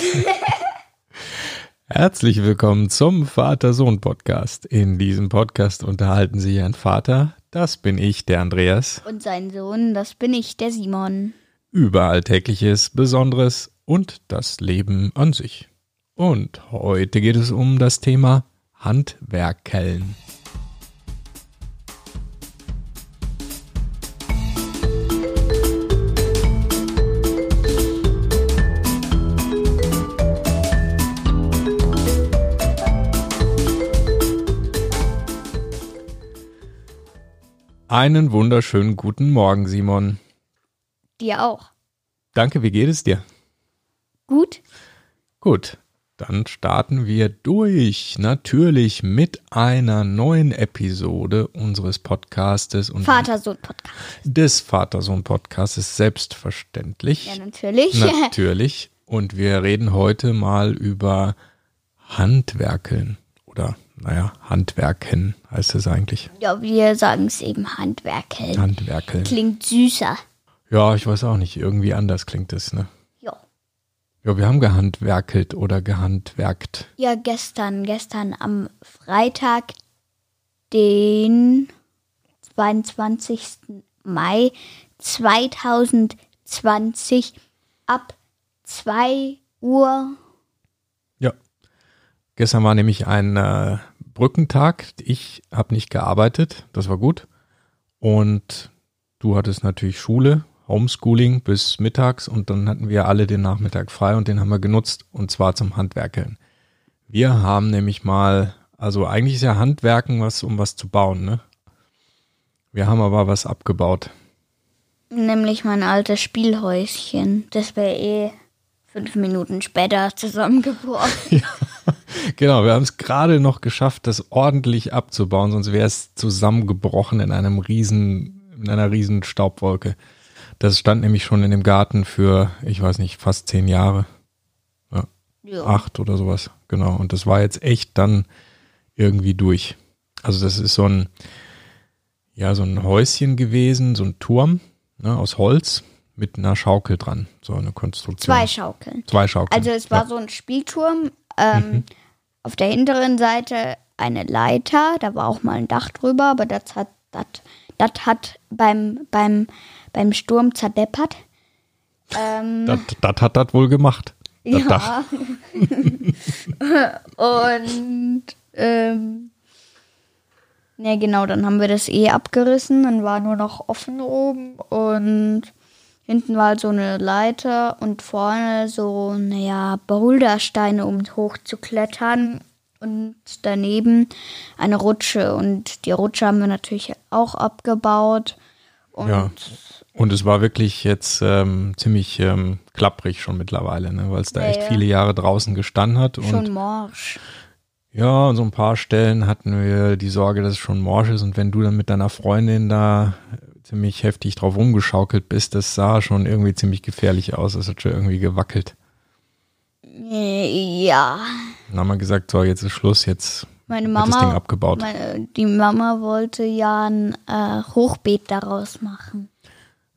Herzlich willkommen zum Vater-Sohn-Podcast. In diesem Podcast unterhalten Sie Ihren Vater, das bin ich, der Andreas, Und sein Sohn, das bin ich, der Simon. über Alltägliches, Besonderes und das Leben an sich. Und heute geht es um das Thema Handwerkeln. Einen wunderschönen guten Morgen, Simon. Dir auch. Danke, wie geht es dir? Gut? Gut, dann starten wir durch. Natürlich mit einer neuen Episode unseres Podcastes und Vater-Sohn-Podcast. des Vater-Sohn-Podcastes, selbstverständlich. Ja, natürlich. Natürlich. Und wir reden heute mal über Handwerkeln. Oder, naja, Handwerken heißt es eigentlich. ja, wir sagen es eben Handwerkeln. Handwerkeln. Klingt süßer. Ja, ich weiß auch nicht. Irgendwie anders klingt es, ne? Ja. Ja, wir haben gehandwerkelt oder gehandwerkt. Ja, gestern, gestern am Freitag, den 22. Mai 2020 ab 2 Uhr. Ja. Gestern war nämlich ein äh, Brückentag. Ich habe nicht gearbeitet, das war gut. Und du hattest natürlich Schule, Homeschooling bis mittags und dann hatten wir alle den Nachmittag frei und den haben wir genutzt und zwar zum Handwerkeln. Wir haben nämlich mal, also eigentlich ist ja Handwerken was, um was zu bauen, ne? Wir haben aber was abgebaut. Nämlich mein altes Spielhäuschen. Das wäre eh fünf Minuten später zusammengebrochen. Genau, wir haben es gerade noch geschafft, das ordentlich abzubauen, sonst wäre es zusammengebrochen in einem riesen, in einer riesen Staubwolke. Das stand nämlich schon in dem Garten für, ich weiß nicht, fast zehn Jahre, ja. acht oder sowas. Genau. Und das war jetzt echt dann irgendwie durch. Also das ist so ein, ja, so ein Häuschen gewesen, so ein Turm ne, aus Holz mit einer Schaukel dran. So eine Konstruktion. Zwei Schaukeln. Zwei Schaukeln. Also es war ja. so ein Spielturm. Ähm, Mhm. Auf der hinteren Seite eine Leiter, da war auch mal ein Dach drüber, aber das hat, das, das hat beim, beim, beim Sturm zerdeppert. Ähm, Das, das hat das wohl gemacht. Das Dach. Und ähm, ja genau, dann haben wir das eh abgerissen, dann war nur noch offen oben und hinten war so eine Leiter und vorne so, naja, Bouldersteine, um hoch zu klettern und daneben eine Rutsche und die Rutsche haben wir natürlich auch abgebaut und Ja. Und es war wirklich jetzt ähm, ziemlich ähm, klapprig schon mittlerweile, ne? weil es da Ja, echt ja. viele Jahre draußen gestanden hat. Und schon morsch. ja, an so ein paar Stellen hatten wir die Sorge, dass es schon morsch ist. Und wenn du dann mit deiner Freundin da ziemlich heftig drauf rumgeschaukelt bist, das sah schon irgendwie ziemlich gefährlich aus. Es hat schon irgendwie gewackelt. Ja, Dann haben wir gesagt, so, jetzt ist Schluss, jetzt meine wird Mama. das Ding abgebaut. Meine, die Mama wollte ja ein äh, Hochbeet daraus machen.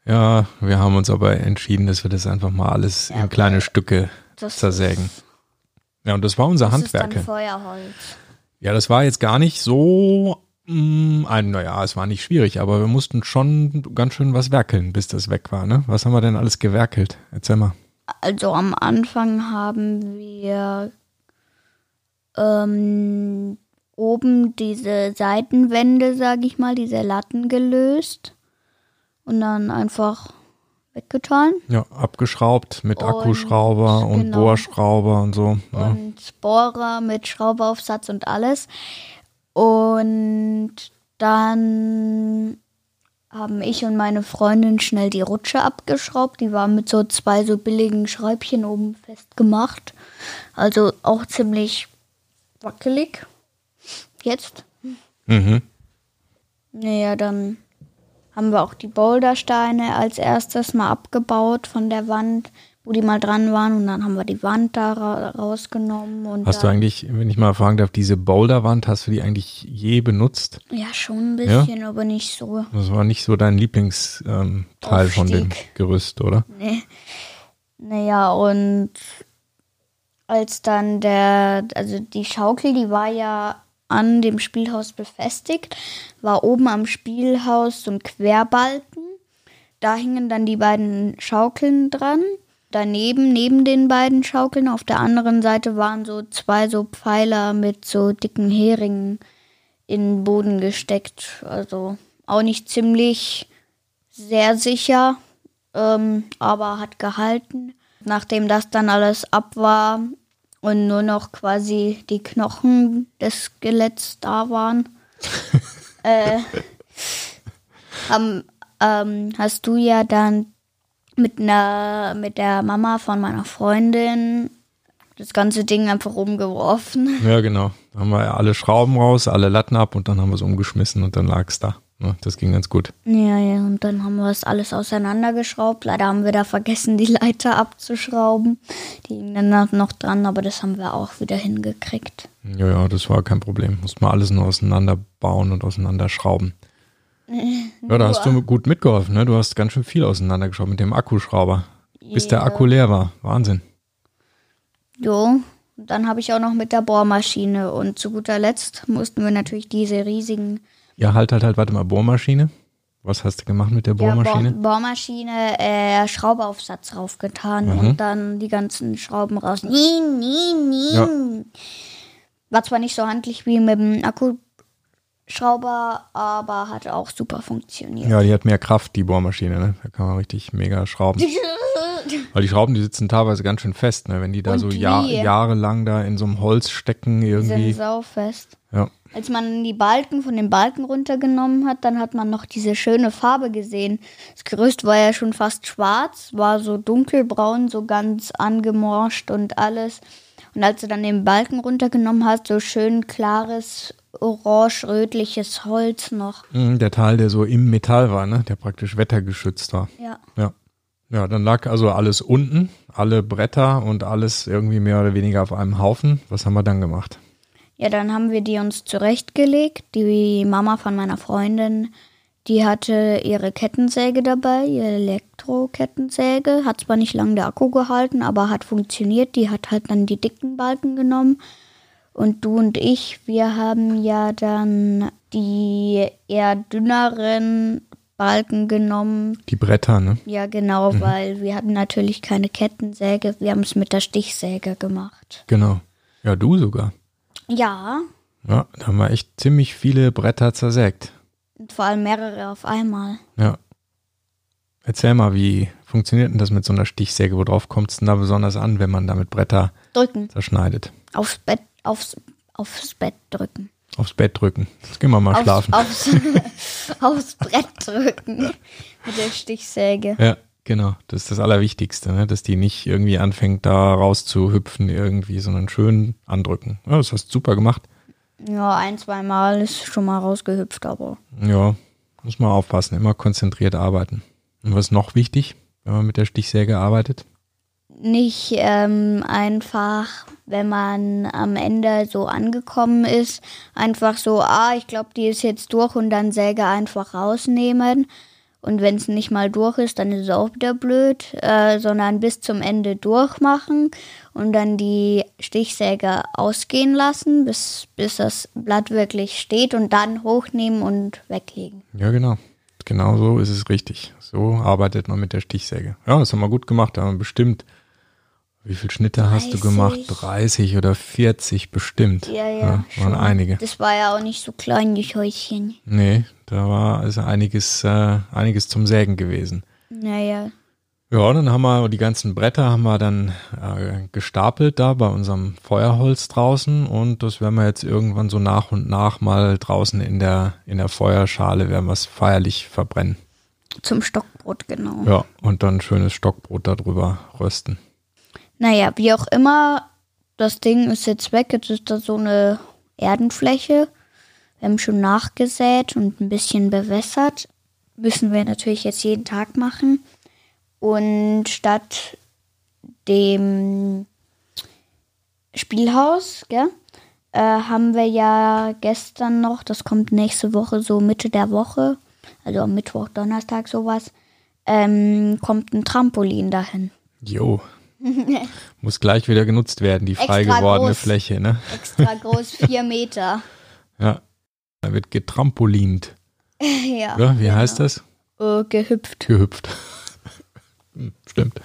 Ja, wir haben uns aber entschieden, dass wir das einfach mal alles Ja, in kleine Stücke zersägen. Ja, und das war unser Das ist Handwerk. dann Feuerholz. Ja, das war jetzt gar nicht so ein, naja, es war nicht schwierig, aber wir mussten schon ganz schön was werkeln, bis das weg war, ne? Was haben wir denn alles gewerkelt? Erzähl mal. Also am Anfang haben wir ähm, oben diese Seitenwände, sag ich mal, diese Latten gelöst und dann einfach weggetan. Ja, abgeschraubt mit Und- Akkuschrauber und genau. Bohrschrauber und so. Ja. und Bohrer mit Schrauberaufsatz und alles. Und dann haben ich und meine Freundin schnell die Rutsche abgeschraubt. Die war mit so zwei so billigen Schräubchen oben festgemacht. Also auch ziemlich wackelig. Jetzt. Mhm. Naja, dann haben wir auch die Bouldersteine als erstes mal abgebaut von der Wand, wo die mal dran waren. Und dann haben wir die Wand da ra rausgenommen. Und Hast du eigentlich, wenn ich mal fragen darf, diese Boulderwand, hast du die eigentlich je benutzt? Ja, schon ein bisschen, aber nicht so. Das war nicht so dein Lieblingsteil ähm, von dem. Gerüst, oder? Nee. Naja, und als dann der, also die Schaukel, die war ja an dem Spielhaus befestigt, war oben am Spielhaus so ein Querbalken. Da hingen dann die beiden Schaukeln dran. Daneben, neben den beiden Schaukeln, auf der anderen Seite waren so zwei so Pfeiler mit so dicken Heringen in den Boden gesteckt. Also auch nicht ziemlich sehr sicher, ähm, aber hat gehalten. Nachdem das dann alles ab war und nur noch quasi die Knochen des Skeletts da waren, äh, haben, ähm, hast du ja dann mit einer mit der Mama von meiner Freundin das ganze Ding einfach umgeworfen. Ja, genau. Da haben wir alle Schrauben raus, alle Latten ab und dann haben wir es umgeschmissen und dann lag es da. Ja, das ging ganz gut. Ja, ja, und dann haben wir das alles auseinandergeschraubt. Leider haben wir da vergessen, die Leiter abzuschrauben. Die hingen dann noch dran, aber das haben wir auch wieder hingekriegt. Ja, ja, das war kein Problem. Musste man alles nur auseinanderbauen und auseinanderschrauben. Ja, da hast du gut mitgeholfen, ne? Du hast ganz schön viel auseinandergeschraubt mit dem Akkuschrauber. Bis der Ja. Akku leer war. Wahnsinn. Jo, dann habe ich auch noch mit der Bohrmaschine und zu guter Letzt mussten wir natürlich diese riesigen Ja, halt, halt, halt, warte mal, Bohrmaschine. Was hast du gemacht mit der Bohrmaschine? Ja, Bohr Bohrmaschine, äh, Schraubaufsatz raufgetan Mhm. und dann die ganzen Schrauben raus. Nien, nien, nien. Ja. War zwar nicht so handlich wie mit dem Akkuschrauber, aber hat auch super funktioniert. Ja, die hat mehr Kraft, die Bohrmaschine, ne? Da kann man richtig mega schrauben. Weil die Schrauben, die sitzen teilweise ganz schön fest, ne? Wenn die da Und so wie? jahrelang da in so einem Holz stecken Die sind irgendwie. saufest. Ja. Als man die Balken von den Balken runtergenommen hat, dann hat man noch diese schöne Farbe gesehen. Das Gerüst war ja schon fast schwarz, war so dunkelbraun, so ganz angemorscht und alles. Und als du dann den Balken runtergenommen hast, so schön klares, orange-rötliches Holz noch. Mhm, Der Teil, der so im Metall war, ne? Der praktisch wettergeschützt war. Ja. Ja. Ja, dann lag also alles unten, alle Bretter und alles irgendwie mehr oder weniger auf einem Haufen. Was haben wir dann gemacht? Ja, dann haben wir die uns zurechtgelegt. Die Mama von meiner Freundin, die hatte ihre Kettensäge dabei, ihre Elektrokettensäge. Hat zwar nicht lange der Akku gehalten, aber hat funktioniert. Die hat halt dann die dicken Balken genommen. Und du und ich, wir haben ja dann die eher dünneren Balken genommen. Die Bretter, ne? Ja, genau, weil wir hatten natürlich keine Kettensäge. Wir haben es mit der Stichsäge gemacht. Genau. Ja, du sogar. Ja, Ja, da haben wir echt ziemlich viele Bretter zersägt. und vor allem mehrere auf einmal. Ja. Erzähl mal, wie funktioniert denn das mit so einer Stichsäge? Worauf kommt es denn da besonders an, wenn man damit Bretter Drücken. zerschneidet? Aufs Bett, aufs, aufs Bett drücken. Aufs Bett drücken. Jetzt gehen wir mal Aufs, schlafen. aufs, aufs Brett drücken. Mit der Stichsäge. Ja, genau. Das ist das Allerwichtigste, ne? dass die nicht irgendwie anfängt, da rauszuhüpfen irgendwie, sondern schön andrücken. Ja, das hast du super gemacht. Ja, ein, zwei Mal ist schon mal rausgehüpft, aber Ja, muss man aufpassen, immer konzentriert arbeiten. Und was ist noch wichtig, wenn man mit der Stichsäge arbeitet? Nicht ähm, einfach, wenn man am Ende so angekommen ist, einfach so, ah, ich glaube, die ist jetzt durch und dann Säge einfach rausnehmen. Und wenn es nicht mal durch ist, dann ist es auch wieder blöd, äh, sondern bis zum Ende durchmachen und dann die Stichsäge ausgehen lassen, bis, bis das Blatt wirklich steht und dann hochnehmen und weglegen. Ja, genau. Genau so ist es richtig. So arbeitet man mit der Stichsäge. Ja, das haben wir gut gemacht. Da haben wir bestimmt, wie viele Schnitte hast du 30. gemacht? 30 oder 40 bestimmt. Ja, ja. waren schon. einige. Das war ja auch nicht so klein, die Häuschen. Nee, da war also einiges, äh, einiges zum Sägen gewesen. Naja. Ja, dann haben wir die ganzen Bretter haben wir dann äh, gestapelt da bei unserem Feuerholz draußen und das werden wir jetzt irgendwann so nach und nach mal draußen in der in der Feuerschale werden wir es feierlich verbrennen. Zum Stockbrot, genau. Ja, und dann schönes Stockbrot darüber rösten. Naja, wie auch immer, das Ding ist jetzt weg. Jetzt ist da so eine Erdenfläche. Wir haben schon nachgesät und ein bisschen bewässert. Müssen wir natürlich jetzt jeden Tag machen. Und statt dem Spielhaus, gell, äh, haben wir ja gestern noch, das kommt nächste Woche, so Mitte der Woche, also am Mittwoch, Donnerstag sowas, ähm, kommt ein Trampolin dahin. Jo, Muss gleich wieder genutzt werden, die frei Extra gewordene groß. Fläche, ne? Extra groß, vier Meter. Ja. Da wird getrampolint. ja. Oder? Wie genau. heißt das? Äh, gehüpft, Gehüpft. Hm, Stimmt.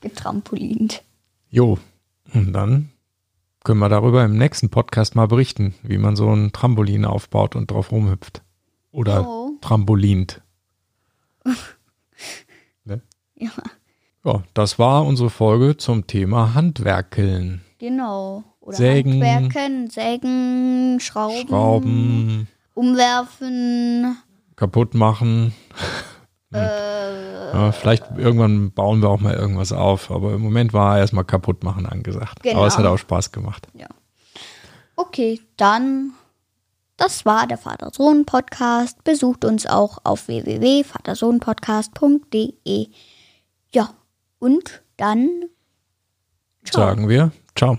getrampolint. Jo. Und dann können wir darüber im nächsten Podcast mal berichten, wie man so ein Trampolin aufbaut und drauf rumhüpft. Oder Oh. trampolint. ne? Ja, Ja, das war unsere Folge zum Thema Handwerkeln. genau. Oder Sägen. Handwerken, Sägen, Schrauben, Schrauben, umwerfen. kaputt machen. Äh, Ja, vielleicht irgendwann bauen wir auch mal irgendwas auf, aber im Moment war erstmal kaputt machen angesagt. Genau. Aber es hat auch Spaß gemacht. Okay, dann, das war der Vater-Sohn-Podcast. Besucht uns auch auf www.vatersohnpodcast.de. Und ciao. Sagen wir, ciao.